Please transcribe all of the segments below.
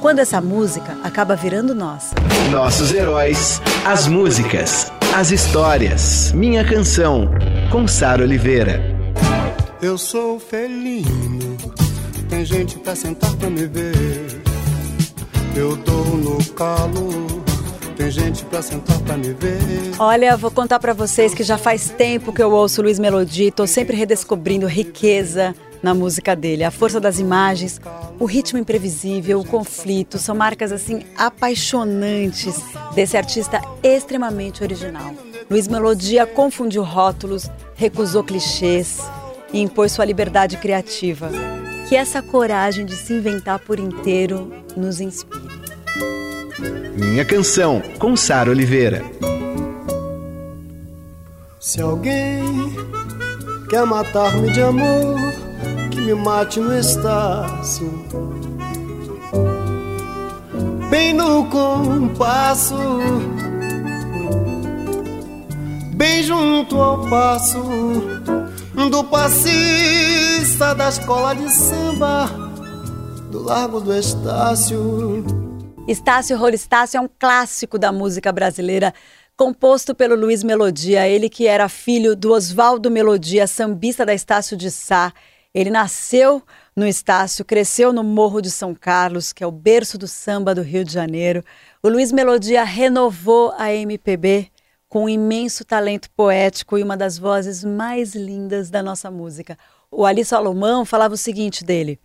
Quando essa música acaba virando nossa. Nossos heróis, as músicas, as histórias. Minha Canção, com Sara Oliveira. Eu sou felino, tem gente pra sentar pra me ver. Eu dou no calo, tem gente pra sentar pra me ver. Olha, vou contar para vocês que já faz tempo que eu ouço Luiz Melodia e tô sempre redescobrindo riqueza na música dele. A força das imagens, o ritmo imprevisível, o conflito, são marcas assim apaixonantes desse artista extremamente original. Luiz Melodia confundiu rótulos, recusou clichês e impôs sua liberdade criativa. Que essa coragem de se inventar por inteiro nos inspire. Minha Canção, com Sara Oliveira. Se alguém quer matar-me de amor, que me mate no Estácio. Bem no compasso, bem junto ao passo do passista da escola de samba do Largo do Estácio. Estácio Rolistácio é um clássico da música brasileira, composto pelo Luiz Melodia, ele que era filho do Oswaldo Melodia, sambista da Estácio de Sá. Ele nasceu no Estácio, cresceu no Morro de São Carlos, que é o berço do samba do Rio de Janeiro. O Luiz Melodia renovou a MPB com um imenso talento poético e uma das vozes mais lindas da nossa música. O Ali Salomão falava o seguinte dele: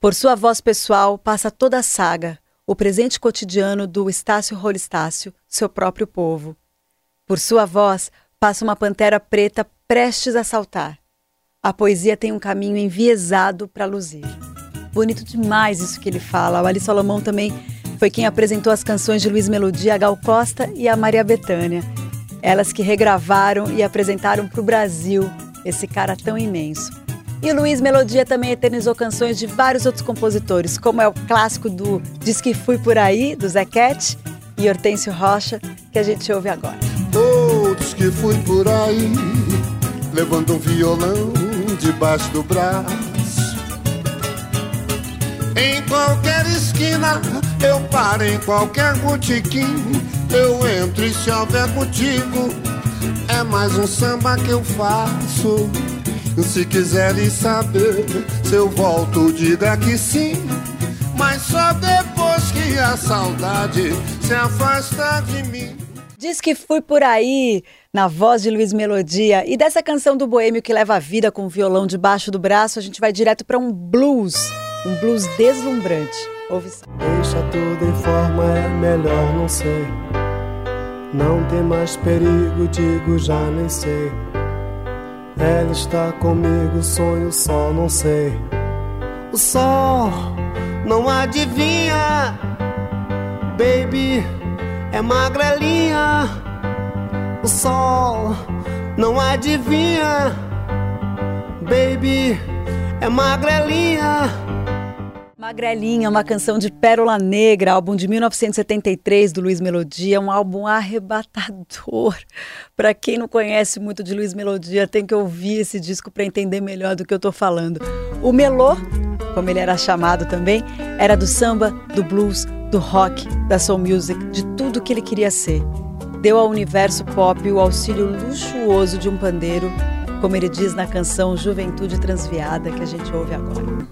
Por sua voz pessoal passa toda a saga, o presente cotidiano do Estácio Rolistácio, seu próprio povo. Por sua voz passa uma pantera preta prestes a saltar. A poesia tem um caminho enviesado para luzir. Bonito demais isso que ele fala. O Ali Salomão também foi quem apresentou as canções de Luiz Melodia a Gal Costa e a Maria Bethânia. Elas que regravaram e apresentaram para o Brasil esse cara tão imenso. E Luiz Melodia também eternizou canções de vários outros compositores, como é o clássico do Diz que Fui Por Aí, do Zé Cat, e Hortêncio Rocha, que a gente ouve agora. Todos que fui por aí, levando um violão debaixo do braço. Em qualquer esquina, eu paro em qualquer botequim. Eu entro e se houver motivo, é mais um samba que eu faço. Se quiserem saber se eu volto, diga que sim. Mas só depois que a saudade se afasta de mim. Diz que fui por aí, na voz de Luiz Melodia. E dessa canção do boêmio que leva a vida com o violão debaixo do braço, a gente vai direto para um blues. Um blues deslumbrante. Ouve só. Deixa tudo em forma, é melhor não ser. Não tem mais perigo, digo já nem sei. Ela está comigo, sonho só não sei. O sol não adivinha, baby, é magrelinha. O sol não adivinha, baby, é magrelinha. Magrelinha, uma canção de Pérola Negra, álbum de 1973 do Luiz Melodia, um álbum arrebatador. Para quem não conhece muito de Luiz Melodia, tem que ouvir esse disco para entender melhor do que eu estou falando. O Melô, como ele era chamado também, era do samba, do blues, do rock, da soul music, de tudo que ele queria ser. Deu ao universo pop o auxílio luxuoso de um pandeiro, como ele diz na canção Juventude Transviada, que a gente ouve agora.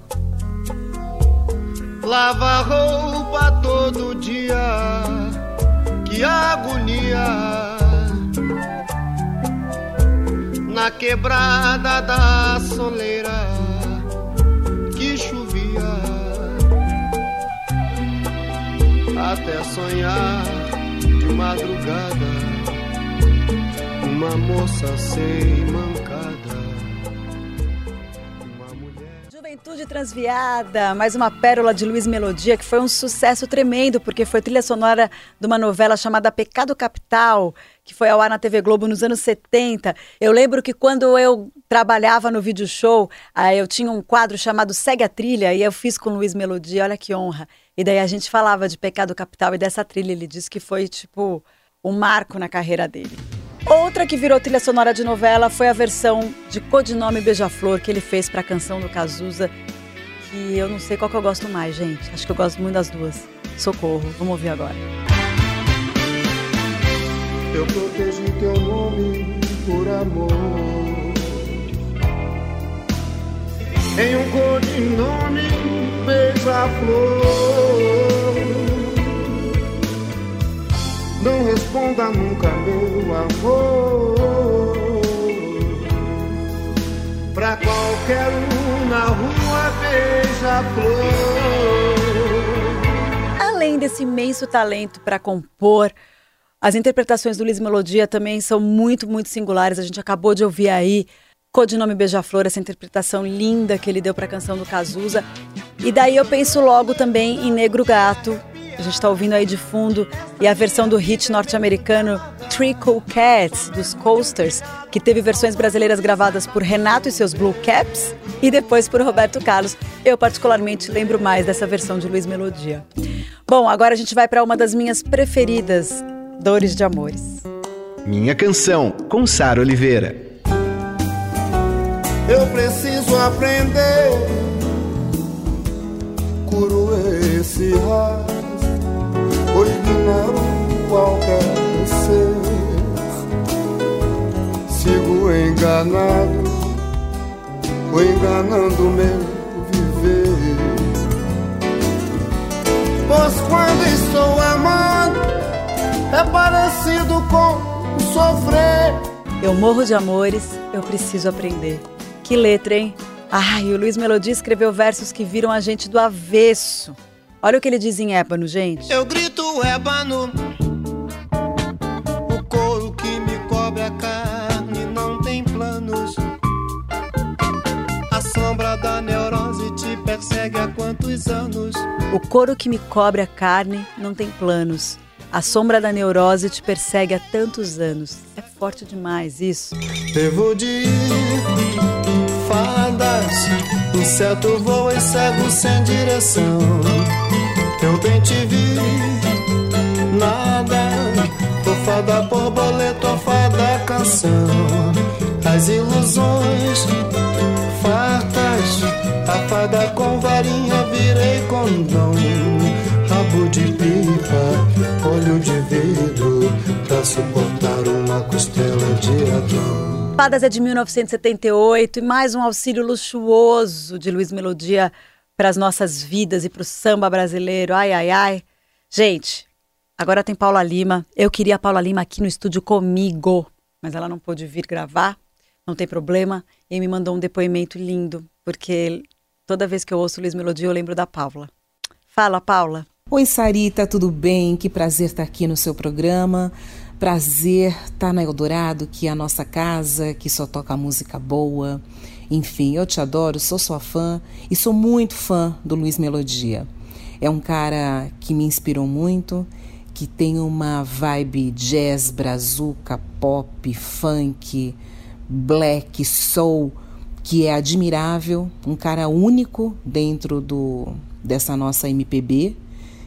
Lava roupa todo dia, que agonia. Na quebrada da sonhar de madrugada, uma moça sem mancada. Uma mulher. Juventude Transviada, mais uma pérola de Luiz Melodia que foi um sucesso tremendo, porque foi trilha sonora de uma novela chamada Pecado Capital, que foi ao ar na TV Globo nos anos 70. Eu lembro que quando eu trabalhava no vídeo show, eu tinha um quadro chamado Segue a Trilha e eu fiz com Luiz Melodia, olha que honra. E daí a gente falava de Pecado Capital e dessa trilha, ele disse que foi tipo um marco na carreira dele. Outra que virou trilha sonora de novela foi a versão de Codinome Beija-Flor que ele fez para a canção do Cazuza, que eu não sei qual que eu gosto mais, gente. Acho que eu gosto muito das duas. Socorro, vamos ouvir agora. Eu protegi teu nome por amor. Em um codinome beija-flor. Não responda nunca, meu amor. Pra qualquer um na rua beija-flor. Além desse imenso talento para compor, as interpretações do Luiz Melodia também são muito, muito singulares. A gente acabou de ouvir aí Codinome Beija-Flor, essa interpretação linda que ele deu para a canção do Cazuza. E daí eu penso logo também em Negro Gato, a gente está ouvindo aí de fundo, e a versão do hit norte-americano Trickle Cats, dos Coasters, que teve versões brasileiras gravadas por Renato e seus Blue Caps e depois por Roberto Carlos. Eu, particularmente, lembro mais dessa versão de Luiz Melodia. Bom, agora a gente vai para uma das minhas preferidas, Dores de Amores. Minha canção, com Sara Oliveira. Eu preciso aprender, curo esse raio enganado, ou enganando meu viver. Pois quando estou amando, é parecido com sofrer. Eu morro de amores, eu preciso aprender. Que letra, hein? Ai, o Luiz Melodia escreveu versos que viram a gente do avesso. Olha o que ele diz em ébano, gente. Eu grito ébano, o couro que me cobre a carne te persegue há quantos anos? O couro que me cobre a carne não tem planos. A sombra da neurose te persegue há tantos anos. É forte demais isso. Devo de fadas, inseto voa e cego sem direção. Eu bem te vi, nada. Tô fada borboleta, ou fada canção. As ilusões fartas, a fada com varinha virei condão. Rabo de pipa, olho de vidro, pra suportar uma costela de Adão. Fadas é de 1978 e mais um auxílio luxuoso de Luiz Melodia para as nossas vidas e para o samba brasileiro. Ai, ai, ai. Gente, agora tem Paula Lima. Eu queria a Paula Lima aqui no estúdio comigo, mas ela não pôde vir gravar. Não tem problema. E me mandou um depoimento lindo, porque toda vez que eu ouço Luiz Melodia eu lembro da Paula. Fala, Paula. Oi, Sarita, tudo bem? Que prazer estar aqui no seu programa. Prazer estar na Eldorado, que é a nossa casa, que só toca música boa. Enfim, eu te adoro, sou sua fã e sou muito fã do Luiz Melodia. É um cara que me inspirou muito, que tem uma vibe jazz, brazuca, pop, funk, black, soul, que é admirável, um cara único dentro do dessa nossa MPB,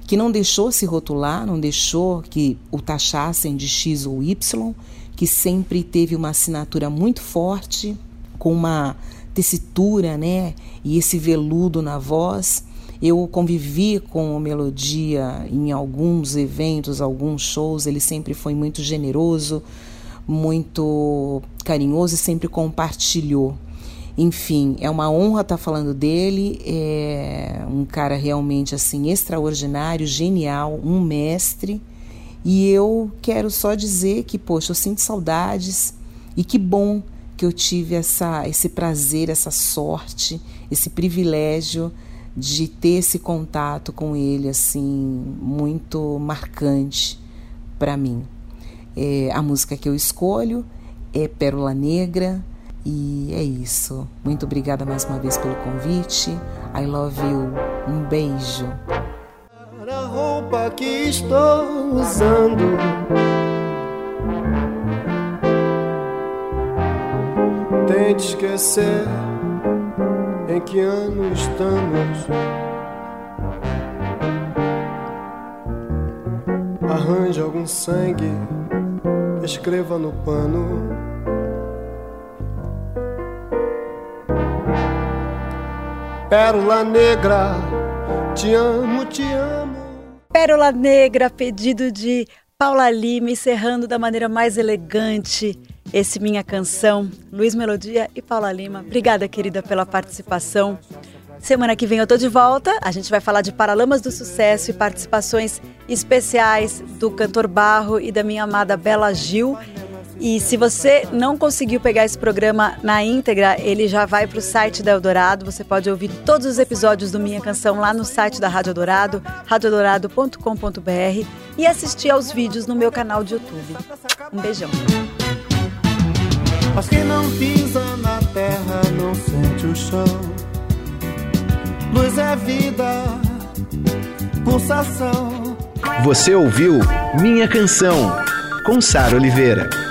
que não deixou se rotular, não deixou que o taxassem de X ou Y, que sempre teve uma assinatura muito forte, com uma tessitura, né, e esse veludo na voz. Eu convivi com o Melodia em alguns eventos, alguns shows, ele sempre foi muito generoso, muito carinhoso e sempre compartilhou. Enfim, é uma honra estar falando dele, é um cara realmente assim extraordinário, genial, um mestre. E eu quero só dizer que, poxa, eu sinto saudades e que bom que eu tive essa, esse prazer, essa sorte, esse privilégio de ter esse contato com ele assim muito marcante para mim. É, a música que eu escolho é Pérola Negra E é isso. Muito obrigada mais uma vez pelo convite. I love you. Um beijo. A roupa que estou usando. Tente esquecer em que ano estamos. Arranje algum sangue, escreva no pano. Pérola negra, te amo, te amo. Pérola Negra, pedido de Paula Lima, encerrando da maneira mais elegante esse Minha Canção. Luiz Melodia e Paula Lima. Obrigada, querida, pela participação. Semana que vem eu tô de volta. A gente vai falar de Paralamas do Sucesso e participações especiais do cantor Barro e da minha amada Bela Gil. E se você não conseguiu pegar esse programa na íntegra, ele já vai para o site da Eldorado. Você pode ouvir todos os episódios do Minha Canção lá no site da Rádio Eldorado, radioeldorado.com.br e assistir aos vídeos no meu canal de YouTube. Um beijão. Mas quem não pisa na terra não sente o chão. Luz é vida, pulsação. Você ouviu Minha Canção, com Sara Oliveira.